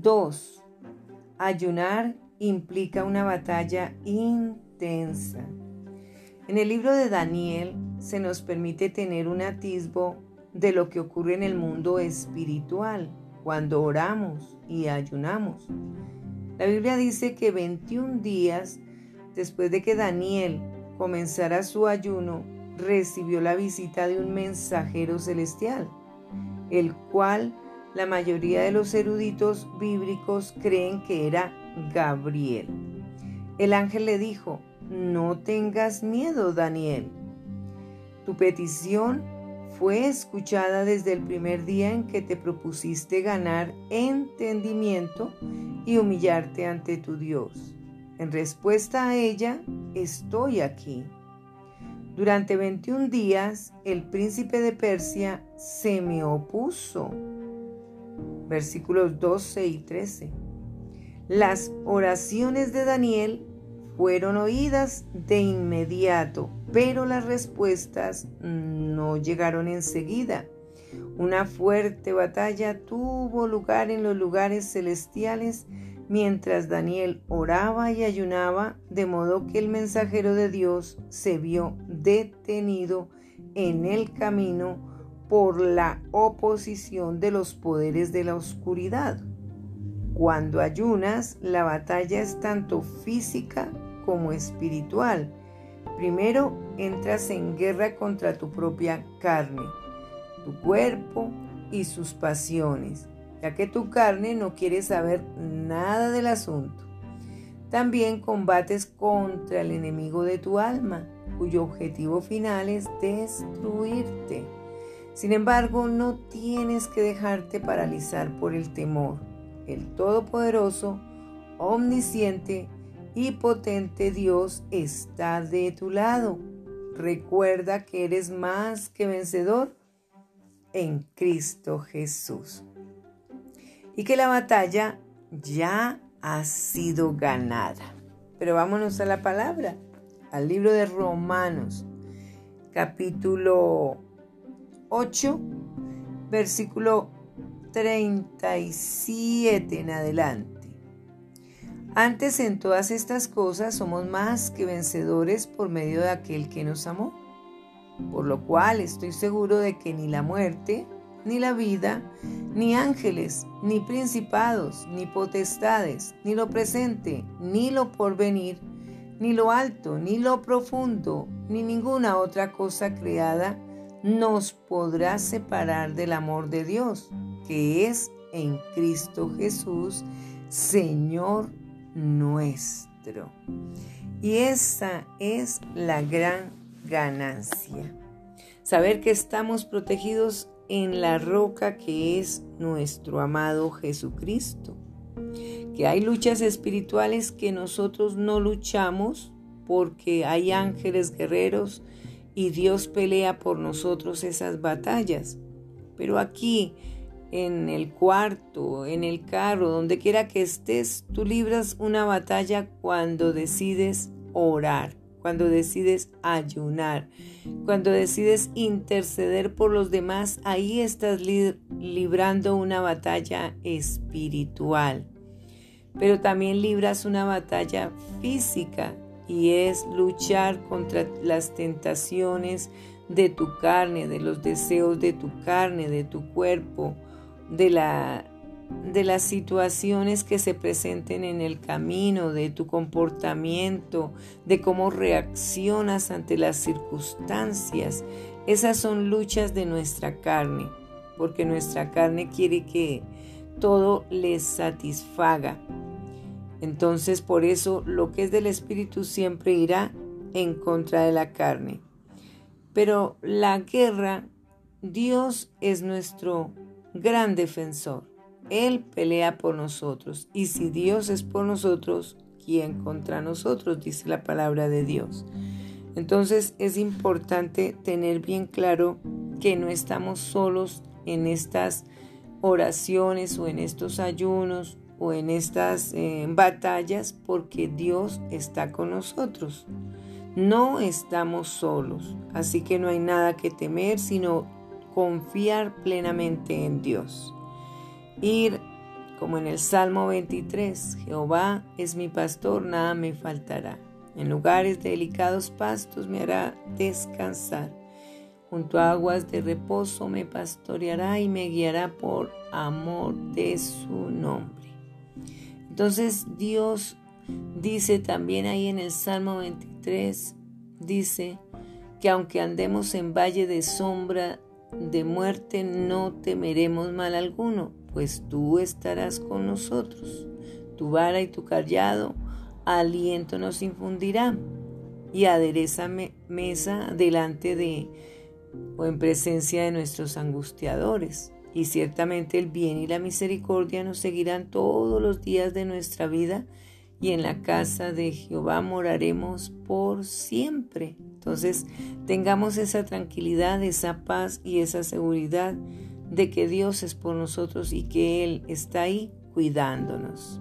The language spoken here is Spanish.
2. Ayunar implica una batalla intensa. En el libro de Daniel se nos permite tener un atisbo de lo que ocurre en el mundo espiritual cuando oramos y ayunamos. La Biblia dice que 21 días después de que Daniel comenzara su ayuno, recibió la visita de un mensajero celestial, el cual la mayoría de los eruditos bíblicos creen que era Gabriel. El ángel le dijo, no tengas miedo, Daniel. Tu petición fue escuchada desde el primer día en que te propusiste ganar entendimiento y humillarte ante tu Dios. En respuesta a ella, estoy aquí. Durante 21 días, el príncipe de Persia se me opuso. Versículos 12 y 13. Las oraciones de Daniel fueron oídas de inmediato, pero las respuestas no llegaron enseguida. Una fuerte batalla tuvo lugar en los lugares celestiales mientras Daniel oraba y ayunaba, de modo que el mensajero de Dios se vio detenido en el camino por la oposición de los poderes de la oscuridad. Cuando ayunas, la batalla es tanto física como espiritual. Primero entras en guerra contra tu propia carne, tu cuerpo y sus pasiones ya que tu carne no quiere saber nada del asunto. También combates contra el enemigo de tu alma, cuyo objetivo final es destruirte. Sin embargo, no tienes que dejarte paralizar por el temor. El Todopoderoso, omnisciente y potente Dios está de tu lado. Recuerda que eres más que vencedor en Cristo Jesús y que la batalla ya ha sido ganada. Pero vámonos a la palabra, al libro de Romanos, capítulo 8, versículo 37 en adelante. Antes en todas estas cosas somos más que vencedores por medio de aquel que nos amó, por lo cual estoy seguro de que ni la muerte, ni la vida, ni ángeles, ni principados, ni potestades, ni lo presente, ni lo porvenir, ni lo alto, ni lo profundo, ni ninguna otra cosa creada nos podrá separar del amor de Dios, que es en Cristo Jesús, Señor nuestro. Y esa es la gran ganancia. Saber que estamos protegidos en la roca que es nuestro amado Jesucristo. Que hay luchas espirituales que nosotros no luchamos porque hay ángeles guerreros y Dios pelea por nosotros esas batallas. Pero aquí, en el cuarto, en el carro, donde quiera que estés, tú libras una batalla cuando decides orar cuando decides ayunar, cuando decides interceder por los demás, ahí estás librando una batalla espiritual. Pero también libras una batalla física y es luchar contra las tentaciones de tu carne, de los deseos de tu carne, de tu cuerpo, de la de las situaciones que se presenten en el camino, de tu comportamiento, de cómo reaccionas ante las circunstancias. Esas son luchas de nuestra carne, porque nuestra carne quiere que todo le satisfaga. Entonces por eso lo que es del Espíritu siempre irá en contra de la carne. Pero la guerra, Dios es nuestro gran defensor. Él pelea por nosotros. Y si Dios es por nosotros, ¿quién contra nosotros? Dice la palabra de Dios. Entonces es importante tener bien claro que no estamos solos en estas oraciones o en estos ayunos o en estas eh, batallas porque Dios está con nosotros. No estamos solos, así que no hay nada que temer, sino confiar plenamente en Dios ir como en el Salmo 23, Jehová es mi pastor, nada me faltará. En lugares de delicados pastos me hará descansar. Junto a aguas de reposo me pastoreará y me guiará por amor de su nombre. Entonces Dios dice también ahí en el Salmo 23, dice que aunque andemos en valle de sombra de muerte, no temeremos mal alguno, pues tú estarás con nosotros. Tu vara y tu callado aliento nos infundirá y adereza mesa delante de o en presencia de nuestros angustiadores. Y ciertamente el bien y la misericordia nos seguirán todos los días de nuestra vida y en la casa de Jehová moraremos por siempre. Entonces tengamos esa tranquilidad, esa paz y esa seguridad de que Dios es por nosotros y que Él está ahí cuidándonos.